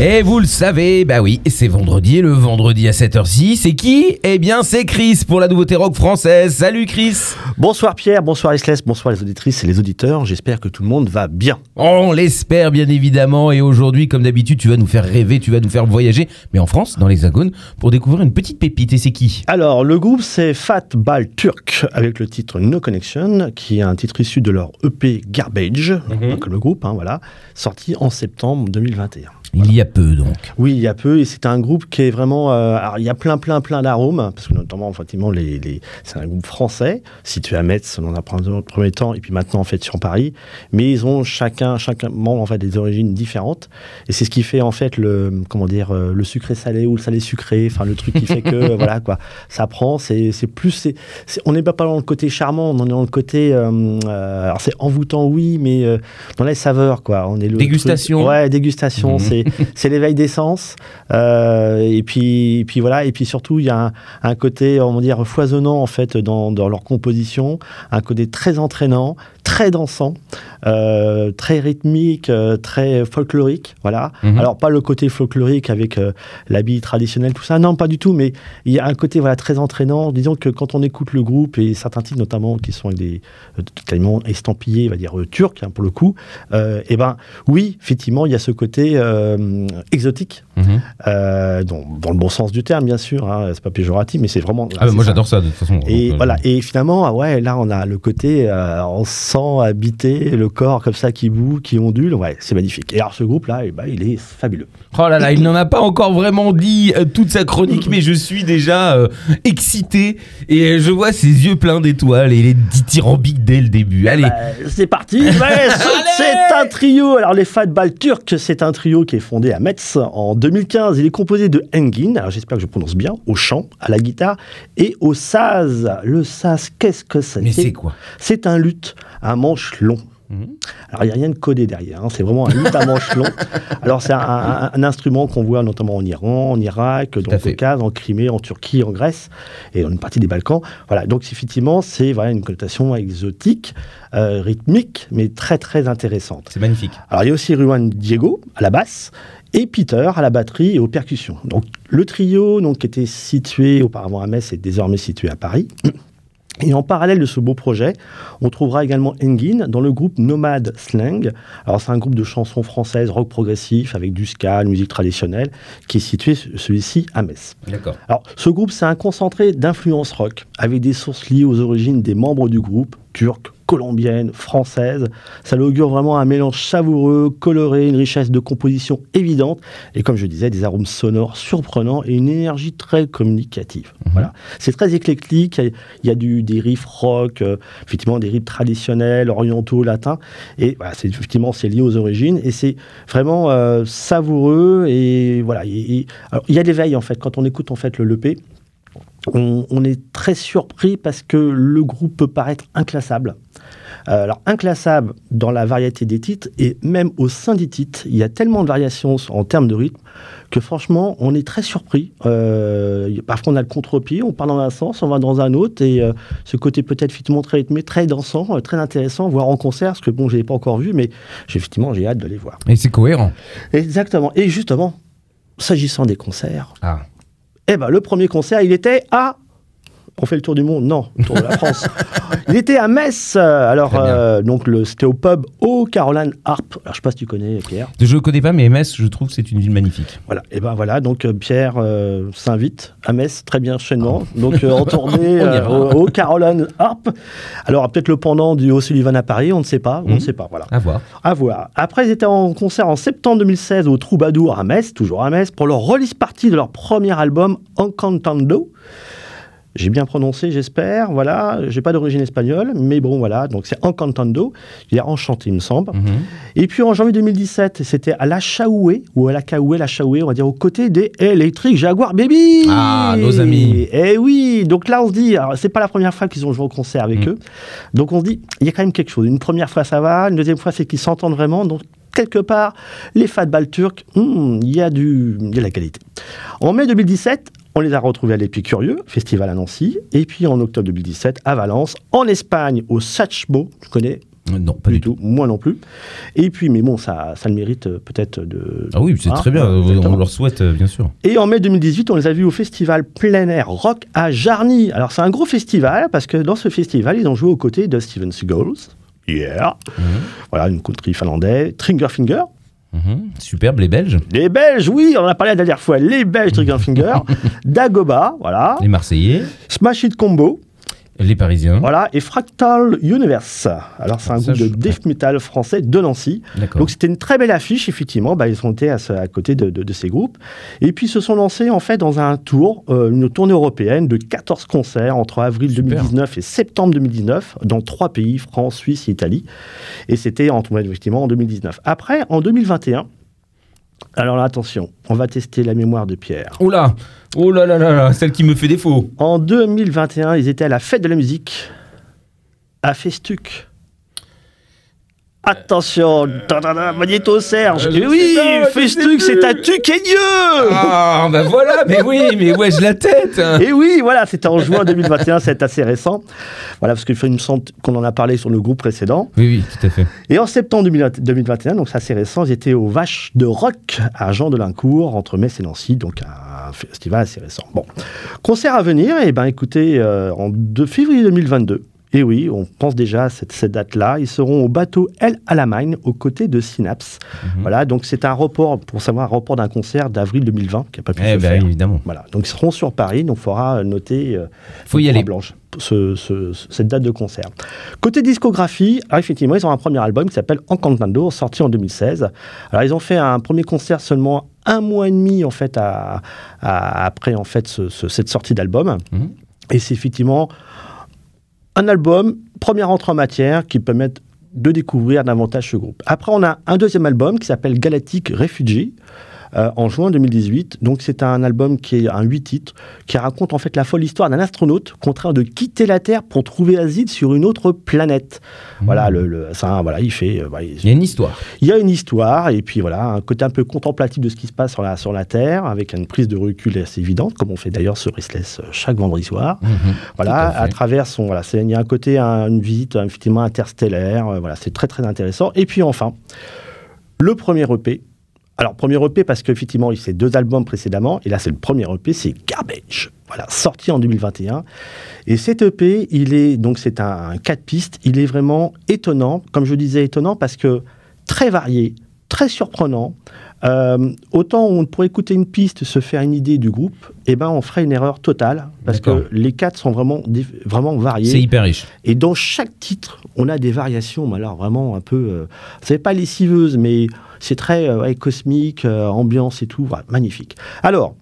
Et vous le savez, bah oui, c'est vendredi et le vendredi à 7h06, c'est qui? Eh bien c'est Chris pour la nouveauté rock française. Salut Chris. Bonsoir Pierre, bonsoir Isless, bonsoir les auditrices et les auditeurs. J'espère que tout le monde va bien. On l'espère bien évidemment. Et aujourd'hui comme d'habitude tu vas nous faire rêver, tu vas nous faire voyager, mais en France, dans l'Hexagone, pour découvrir une petite pépite. Et c'est qui? Alors, le groupe c'est Fat Ball Turk avec le titre No Connection, qui est un titre issu de leur EP Garbage, comme le groupe, hein, voilà, sorti en septembre 2021. Il y a peu donc. Oui, il y a peu, et c'est un groupe qui est vraiment. euh, alors, il y a plein, plein, plein d'arômes, parce que notamment, effectivement, les, les- c'est un groupe français, situé à Metz dans un pre- premier temps, et puis maintenant, en fait, sur Paris. Mais ils ont chacun, chacun membre, en fait, des origines différentes. Et c'est ce qui fait, en fait, le, comment dire, euh, le sucré salé ou le salé sucré, enfin, le truc qui fait que, voilà, quoi, ça prend, c'est c'est plus. on n'est pas dans le côté charmant, on est dans le côté. euh, euh, alors, c'est envoûtant, oui, mais dans les saveurs, quoi. On est le Dégustation. truc- ouais, dégustation, Mhm. c'est c'est l'éveil des sens. Euh, et, puis, et puis voilà, et puis surtout, il y a un, côté, on va dire, foisonnant en fait dans, leur composition, un côté très entraînant, très dansant, très rythmique, euh, très folklorique. Voilà. Mhm. Alors, pas le côté folklorique avec euh, l'habit traditionnel, tout ça, non, pas du tout, mais il y a un côté voilà, très entraînant. Disons que quand on écoute le groupe et certains titres, notamment qui sont des euh, totalement estampillés, on va dire euh, turcs, hein, pour le coup, euh, eh ben oui, effectivement, il y a ce côté euh, exotique, Mhm. euh, dans, dans le bon sens du terme, bien sûr. Hein, c'est pas péjoratif, mais c'est vraiment. Ah bah, moi j'adore ça de toute façon. Et euh, voilà. Et finalement, ah ouais, là, on a le côté, euh, on sent habiter le corps comme ça qui boue, qui ondule. Ouais, c'est magnifique. Et alors, ce groupe-là, eh ben, il est fabuleux. Oh là là, il n'en a pas encore vraiment dit euh, toute sa chronique, mais je suis déjà euh, excité et je vois ses yeux pleins d'étoiles et il est dithyrambique dès le début. Allez, Bah, c'est parti. Ouais, c'est un trio. Alors, les Fat Ball Turcs, c'est un trio qui est fondé à Metz en 2015. Il est composé de Engin, alors j'espère que je prononce bien, au chant, à la guitare et au saz. Le saz, qu'est-ce que c'est mais c'est quoi? C'est un luth à manche long. Mhm. Alors, il n'y a rien de codé derrière, hein, c'est vraiment un luth à manche long. Alors, c'est un, un- un instrument qu'on voit notamment en Iran, en Irak, dans le. Caucase, en Crimée, en Turquie, en Grèce et dans une partie des Balkans. Voilà, donc effectivement, c'est voilà, une connotation exotique, euh, rythmique, mais très très intéressante. C'est magnifique. Alors, il y a aussi Ruan Diego à la basse et Peter à la batterie et aux percussions. Donc, le trio, donc, qui était situé auparavant à Metz, est désormais situé à Paris. Et en parallèle de ce beau projet, on trouvera également Engin dans le groupe Nomad Slang. Alors, c'est un groupe de chansons françaises, rock progressif, avec du ska, musique traditionnelle, qui est situé, celui-ci, à Metz. D'accord. Alors, ce groupe, c'est un concentré d'influences rock, avec des sources liées aux origines des membres du groupe, turcs, colombiennes, françaises. Ça l'augure vraiment un mélange savoureux, coloré, une richesse de composition évidente, et comme je disais, des arômes sonores surprenants et une énergie très communicative. Voilà. C'est très éclectique, il y a, il y a du, des riffs rock, euh, effectivement des riffs traditionnels, orientaux, latins, et voilà, c'est, effectivement, c'est lié aux origines, et c'est vraiment euh, savoureux, et voilà. il y a l'éveil, en fait, quand on écoute en fait le LP, on, on est très surpris parce que le groupe peut paraître inclassable. Euh, alors, inclassable dans la variété des titres, et même au sein des titres, il y a tellement de variations en termes de rythme que franchement, on est très surpris. Euh, parfois, on a le contre-pied, on part dans un sens, on va dans un autre, et euh, ce côté peut-être effectivement très rythmé, très dansant, euh, très intéressant, voire en concert, parce que bon, je ne l'ai pas encore vu, mais effectivement, j'ai hâte de les voir. Et c'est cohérent. Exactement. Et justement, s'agissant des concerts, Ah. eh ben, le premier concert, il était à. On fait le tour du monde Non, le tour de la France. il était à Metz. euh, Alors, euh, donc, le- c'était au pub au Caroline Harp. Alors, je sais pas si tu connais, Pierre. Je ne connais pas, mais MS, je trouve que c'est une ville magnifique. Voilà. Et ben voilà. Donc, euh, Pierre euh, s'invite à Metz très bien chaînement. Donc, euh, en tournée au, au Caroline Harp. Alors, peut-être le pendant du O'Sullivan à Paris, on ne sait pas. On Mhm. ne sait pas. Voilà. À voir. À voir. Après, ils étaient en concert en septembre 2016 au Troubadour à Metz, toujours à Metz, pour leur release party de leur premier album Encantando. J'ai bien prononcé, j'espère. Voilà, j'ai pas d'origine espagnole, mais bon, voilà. Donc c'est Encantando, il est enchanté, il me semble. Mhm. Et puis en janvier 2017, c'était à la Chaoué, ou à la Caoué, la Chaoué, on va dire, aux côtés des Electric Jaguar Baby. Ah, nos amis. Eh oui, donc là on se dit, alors, c'est pas la première fois qu'ils ont joué au concert avec Mm. eux. Donc on se dit, il y a quand même quelque chose. Une première fois ça va, une deuxième fois c'est qu'ils s'entendent vraiment. Donc quelque part, les fatball turcs, hmm, il y, a du- il y a de la qualité. En mai 2017, on les a retrouvés à l'Épicurieux, festival à Nancy, et puis en octobre 2017 à Valence, en Espagne, au Sachmo, tu connais Euh, Non, pas du tout. moi non plus. Et puis, mais bon, ça, ça le mérite euh, peut-être de. Ah oui, c'est très bien. On leur souhaite, euh, bien sûr. Et en mai 2018, on les a vus au festival plein air rock à Jarny. Alors, c'est un gros festival parce que dans ce festival, ils ont joué aux côtés de Steven Seagals. Yeah. Voilà, une country finlandais. Triggerfinger. Mhm. Superbe, les Belges, Les Belges, oui, on en a parlé la dernière fois. Les Belges Triggerfinger. Dagoba, voilà. les Marseillais, Smash It Combo. Les Parisiens. Voilà. Et Fractal Universe. Alors, c'est un Ça, groupe de death metal français de Nancy. Donc c'était une très belle affiche, effectivement. Bah, ils ont été à, ce- à côté de, de- de ces groupes. Et puis ils se sont lancés en fait dans un tour, euh, une tournée européenne de 14 concerts entre avril Super. 2019 et septembre 2019 dans trois pays, France, Suisse et Italie. Et c'était en, effectivement en 2019. Après, en 2021, alors là, attention, on va tester la mémoire de Pierre. Oh là Oh là là là là, celle qui me fait défaut. En 2021, ils étaient à la fête de la musique à Festuc. Attention, tadada, Magnéto Serge. Euh, Eh oui, Festuc, c'est plus. à Tuquaigneux. Ah, bah voilà, mais oui, mais ouais, je la tête? hein. Et oui, voilà, c'était en juin 2021, c'est assez récent. Voilà, parce qu'il me semble qu'on en a parlé sur le groupe précédent. Oui, oui, tout à fait. Et en septembre 2020 2021, donc c'est assez récent, ils étaient aux Vaches de Rock à Jean de Lincourt, entre Metz et Nancy, donc un festival assez récent. Bon, concert à venir, et ben écoutez, euh, en 2 février 2022. Et oui, on pense déjà à cette, cette date-là. Ils seront au bateau El Alamein, aux côtés de Synapse. Mhm. Voilà, donc c'est un report, pour savoir, un report d'un concert d'avril 2020 qui n'a pas pu Eh se ben, faire. évidemment. Voilà, donc ils seront sur Paris, donc il faudra noter euh, Faut y aller. blanche ce- ce- ce- cette date de concert. Côté discographie, alors effectivement, ils ont un premier album qui s'appelle Encantando, sorti en 2016. Alors ils ont fait un premier concert seulement un mois et demi en fait à- à- après en fait ce- ce- cette sortie d'album. Mhm. Et c'est effectivement un album, première entrée en matière, qui permet de découvrir davantage ce groupe. Après, on a un deuxième album qui s'appelle Galactic Refugee. Euh, en juin 2018. Donc c'est un album qui est un huit titres, qui raconte en fait la folle histoire d'un astronaute contraint de quitter la Terre pour trouver asile sur une autre planète. Voilà, le, le- ça, voilà, il fait, euh, voilà, il- Il y a une histoire. il y a une histoire et puis voilà un côté un peu contemplatif de ce qui se passe sur la, sur la Terre avec une prise de recul assez évidente comme on fait d'ailleurs sur Restless euh, chaque vendredi soir. Mhm. Voilà, à à, travers son voilà, il y a un côté un- une visite effectivement interstellaire, voilà, c'est très très intéressant. Et puis enfin le premier EP. Alors premier EP parce qu'effectivement il fait deux albums précédemment et là c'est le premier EP, c'est Garbage. Voilà, sorti en 2021. Et cet EP, il est donc c'est un, un quatre pistes. Il est vraiment étonnant, comme je disais étonnant parce que très varié, très surprenant. Euh, autant on pourrait écouter une piste, se faire une idée du groupe, et ben on ferait une erreur totale parce que les quatre sont vraiment vraiment C'est variés. hyper riche. Et dans chaque titre, on a des variations, mais alors vraiment un peu, euh, c'est pas lessiveuse, mais c'est très euh, ouais, cosmique, euh, ambiance et tout, magnifique. Alors,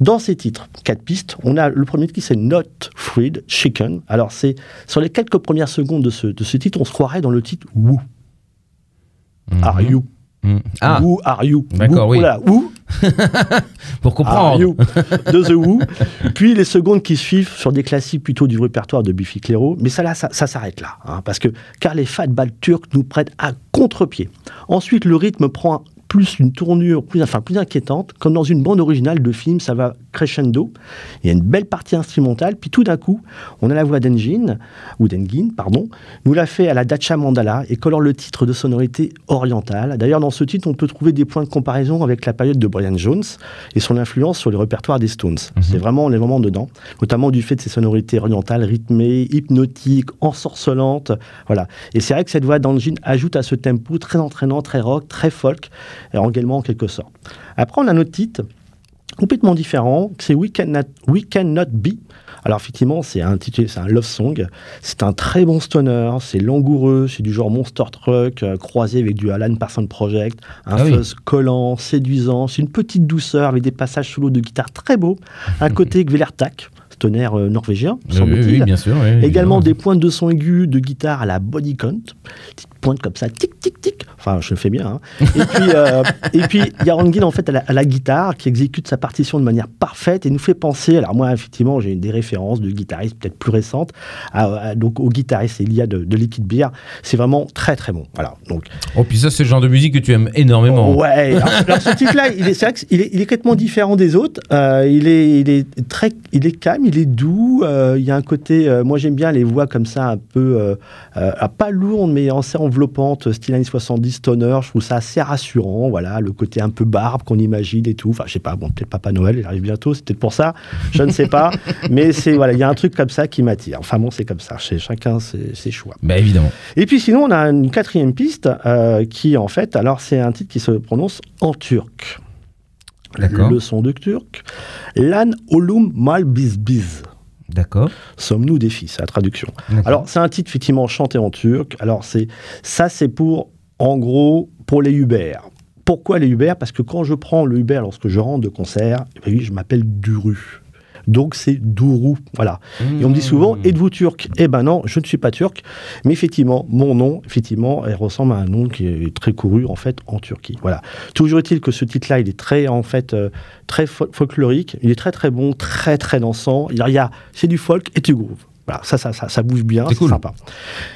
dans ces titres, quatre pistes, on a le premier qui c'est Not Fried Chicken. Alors c'est sur les quelques premières secondes de ce, de ce titre, on se croirait dans le titre Who Are Mhm. You? Mhm. Ah, Who Are You? D'accord, oui. Voilà, Who pour comprendre. You de The Who. Puis les secondes qui suivent sur des classiques plutôt du répertoire de Biffy Clyro. Mais ça, là, ça, s'arrête là. hein, parce que, car les fat balles turcs nous prêtent à contre-pied. Ensuite, le rythme prend plus une tournure plus, enfin, plus inquiétante. Comme dans une bande originale de film, ça va crescendo. Il y a une belle partie instrumentale. Puis tout d'un coup, on a la voix d'Engin, ou d'Engin, pardon, nous l'a fait à la Dacha Mandala et colore le titre de sonorité orientale. D'ailleurs, dans ce titre, on peut trouver des points de comparaison avec la période de Brian Jones et son influence sur le répertoire des Stones. C'est vraiment, on est vraiment dedans, notamment du fait de ses sonorités orientales rythmées, hypnotiques, ensorcelantes. Voilà. Et c'est vrai que cette voix d'Engin ajoute à ce tempo très entraînant, très rock, très folk, également en quelque sorte. Après, on a un autre titre complètement différent, c'est We Cannot, We Cannot Be. Alors effectivement, c'est un titre, c'est un love song. C'est un très bon stoner, c'est langoureux, c'est du genre monster truck euh, croisé avec du Alan Parsons Project, un Ah oui. fuzz collant, séduisant. C'est une petite douceur avec des passages solo de guitare très beaux. Un côté Gvelertak, stoner euh, norvégien, Oui, semble-t-il. oui, bien sûr. Également des pointes de son aigu de guitare à la body count, petite pointe comme ça, tic, tic, tic. Enfin, je le fais bien. hein. Et puis, euh, et puis il y a Rangel en fait à la, à la guitare qui exécute sa partition de manière parfaite et nous fait penser. Alors moi, effectivement, j'ai des références de guitaristes peut-être plus récentes. à- à- donc au guitariste Elia de, de Liquid Beer, c'est vraiment très très bon. Voilà. Donc Oh, puis ça, c'est le genre de musique que tu aimes énormément. Ouais, alors, alors ce titre-là, il est, est, il est complètement différent des autres. Euh, il, est, il, est très, il est calme, il est doux. euh, il y a un côté, euh, moi j'aime bien les voix comme ça, un peu, pas lourdes, mais assez enveloppantes, style années 70, stoner. Je trouve ça assez rassurant. Voilà, le côté un peu barbe qu'on imagine et tout. Enfin, je sais pas, bon, peut-être Papa Noël, il arrive bientôt, c'est peut-être pour ça. Je ne sais pas. mais c'est, voilà, il y a un truc comme ça qui m'attire. Enfin bon, c'est comme ça. Chez chacun ses, ses choix. Bah évidemment. Et puis sinon, on a une quatrième piste euh, qui, en fait, alors c'est un titre qui se prononce en turc. D'accord. Le son de turc. Lan olum mal biz biz. D'accord. Sommes-nous des c'est la traduction. Alors, c'est un titre effectivement chanté en turc. Alors, c'est ça, c'est pour, en gros, pour les Uber. Pourquoi les Uber Parce que quand je prends le Uber lorsque je rentre de concert, eh oui, je m'appelle Duru. Donc, c'est Dourou. Voilà. Et on me dit souvent, êtes-vous turc? Eh ben non, je ne suis pas turc. Mais effectivement, mon nom, effectivement, elle ressemble à un nom qui est très couru, en fait, en Turquie. Voilà. Toujours est-il que ce titre-là, il est très, en fait, euh, très fol- folklorique. Il est très, très bon, très, très dansant. Il y a- c'est du folk et du groove. Voilà, ça, ça, ça, ça bouge bien, C'est c'est cool. sympa.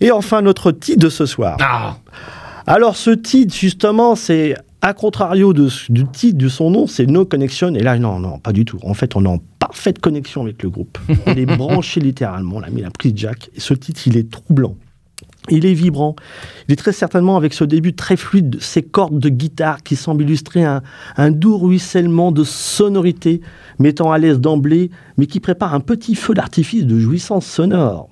Et enfin, notre titre de ce soir. Ah Alors, ce titre, justement, c'est à contrario de, du titre de son nom, c'est No Connection. Et là, non, non, pas du tout. En fait, on est en parfaite connexion avec le groupe. On est branché littéralement. On a mis la prise jack. Et ce titre, il est troublant. Il est vibrant. Il est très certainement avec ce début très fluide, de ces cordes de guitare qui semblent illustrer un, un doux ruissellement de sonorité, mettant à l'aise d'emblée, mais qui prépare un petit feu d'artifice de jouissance sonore.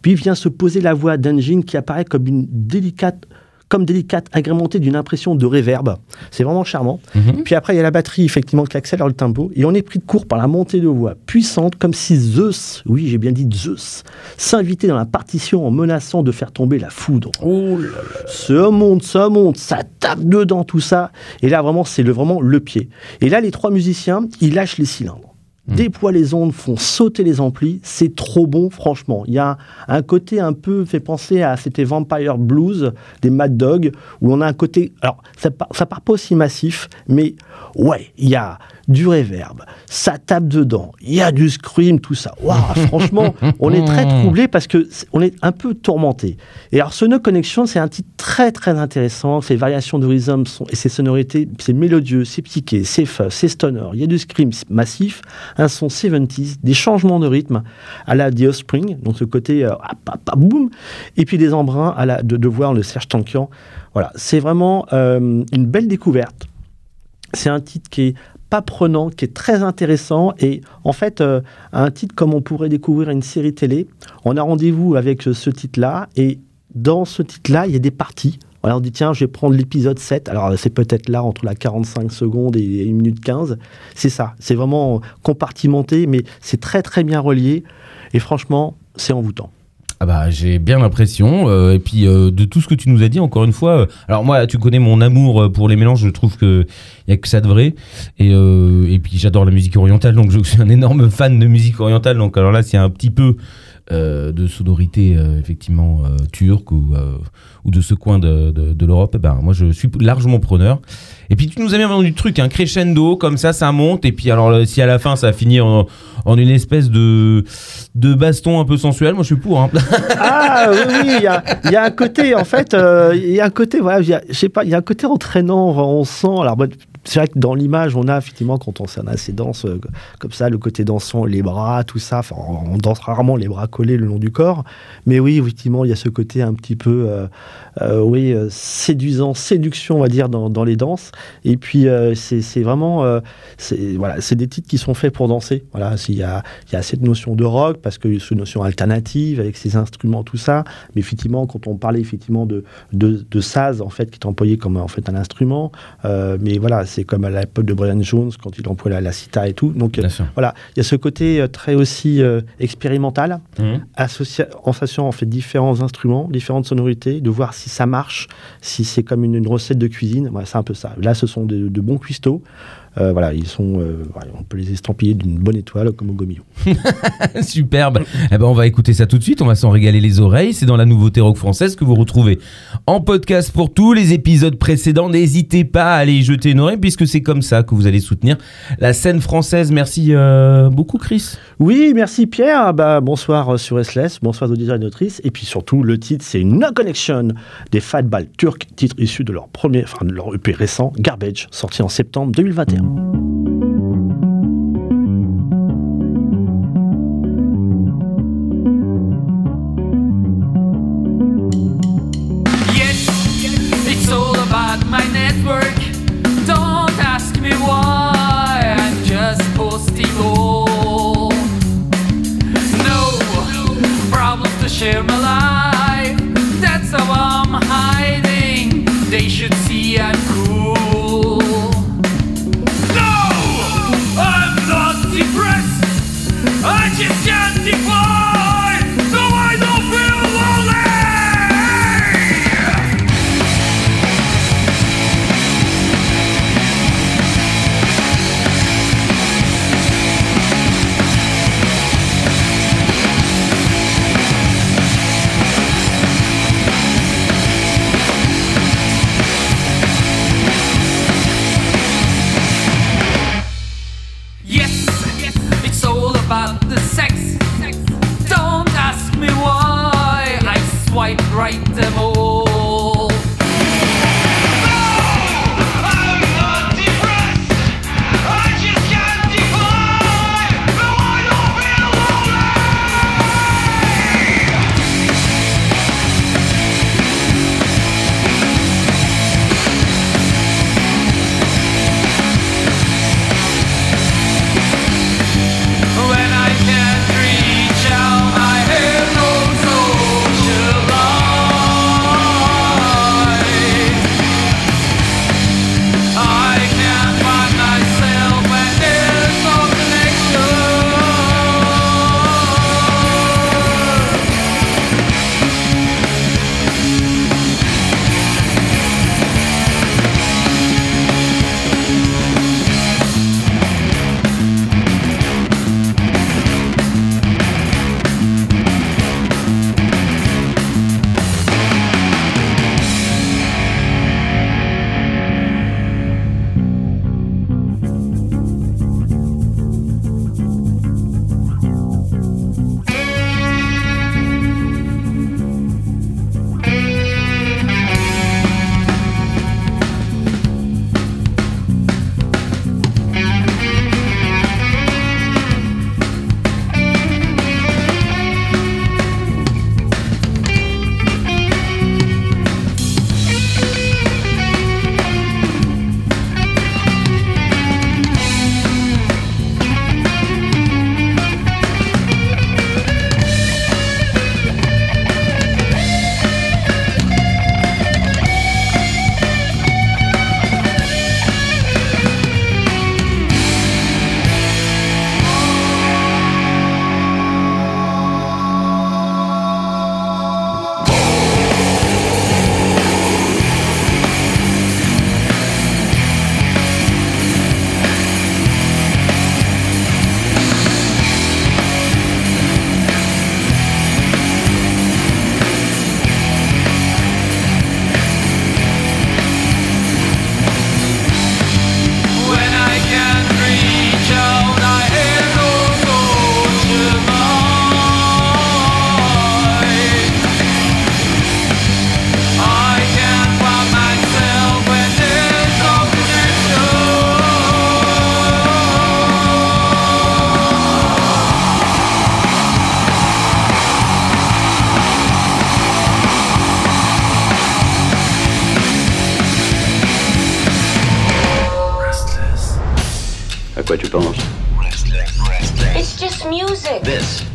Puis vient se poser la voix d'Engine qui apparaît comme une délicate, comme délicate, agrémentée d'une impression de réverb. C'est vraiment charmant. Puis après, il y a la batterie, effectivement, qui accélère le tempo. Et on est pris de court par la montée de voix puissante, comme si Zeus, oui, j'ai bien dit Zeus, s'invitait dans la partition en menaçant de faire tomber la foudre. Oh là là. Ça monte, ça monte, ça tape dedans, tout ça. Et là, vraiment, c'est le, vraiment le pied. Et là, les trois musiciens, ils lâchent les cylindres. Déploient les ondes, font sauter les amplis. C'est trop bon, franchement. Il y a un, un côté un peu fait penser à c'était Vampire Blues des Mad Dog, où on a un côté. Alors, ça, part- ça part pas aussi massif, mais ouais, il y a du reverb, ça tape dedans, il y a du scream, tout ça. Waouh, franchement, on est très troublé parce que c'est- on est un peu tourmenté. Et alors, ce No Connection, c'est un titre très très intéressant. Ces variations de rhythm sont, et ses sonorités, c'est mélodieux, c'est psyché, c'est fuzz, c'est stoner. Il y a du scream massif, un son 70s, des changements de rythme à la The Offspring, donc ce côté euh, ah, boum, et puis des embruns à la, de, de voir le Serge Tankian. Voilà, c'est vraiment euh, une belle découverte. C'est un titre qui est prenant, qui est très intéressant et en fait euh, un titre comme on pourrait découvrir une série télé. On a rendez-vous avec euh, ce titre-là et dans ce titre-là, il y a des parties. Alors on dit tiens, je vais prendre l'épisode 7. Alors c'est peut-être là entre la 45 secondes et 1 minute 15. C'est ça, c'est vraiment compartimenté mais c'est très très bien relié et franchement, c'est envoûtant. Ah bah j'ai bien l'impression euh, et puis euh, de tout ce que tu nous as dit encore une fois euh, alors moi tu connais mon amour pour les mélanges je trouve que y a que ça de vrai et, et puis j'adore la musique orientale donc je suis un énorme fan de musique orientale donc alors là c'est un petit peu de sonorité euh, effectivement euh, turque ou, euh, ou de ce coin de, de, l'Europe eh ben moi je suis largement preneur et puis tu nous as bien vendu le truc un crescendo comme ça ça monte et puis alors euh, si à la fin ça finit en, en une espèce de de baston un peu sensuel moi je suis pour hein. Ah oui, il y y a un côté, en fait, euh, il y a un côté, voilà, je sais pas, il y a un côté entraînant, on sent, alors c'est vrai que dans l'image, on a effectivement, quand on s'en a ces danses comme ça, le côté dansant, les bras, tout ça, enfin, on danse rarement les bras collés le long du corps, mais oui, effectivement, il y a ce côté un petit peu, euh, euh, oui, euh, séduisant, séduction, on va dire, dans, dans les danses, et puis c'est vraiment, c'est voilà, c'est des titres qui sont faits pour danser, voilà, s'il y a, il y a cette notion de rock, parce que c'est une notion alternative, avec ses instruments, tout ça, mais effectivement, quand on parlait effectivement de, de, de saz, en fait, qui est employé comme en fait un instrument, mais voilà, c'est comme à l'époque de Brian Jones quand il emploie la, la cita et tout. Donc voilà, il y a ce côté euh, très aussi euh, expérimental, mhm. en s'assurant en fait différents instruments, différentes sonorités, de voir si ça marche, si c'est comme une, recette de cuisine. C'est un peu ça. Là, ce sont de, bons cuistots. Euh, voilà, ils sont, euh, on peut les estampiller d'une bonne étoile comme au Gomillon. Superbe. Eh ben, on va écouter ça tout de suite. On va s'en régaler les oreilles. C'est dans la nouveauté rock française que vous retrouvez en podcast pour tous les épisodes précédents. N'hésitez pas à aller y jeter une oreille puisque c'est comme ça que vous allez soutenir la scène française. Merci euh, beaucoup, Chris. Oui, merci, Pierre. Ah bah, bonsoir euh, sur SLS, bonsoir aux auditeurs et auditrices. Et puis surtout, le titre, c'est No Connection des Fatball turcs, titre issu de leur premier, enfin, de leur EP récent, Garbage, sorti en septembre 2021.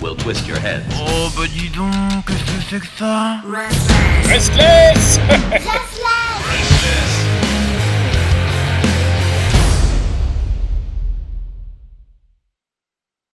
will twist your heads. Oh, but dis donc, qu'est-ce que c'est que ça. Restless.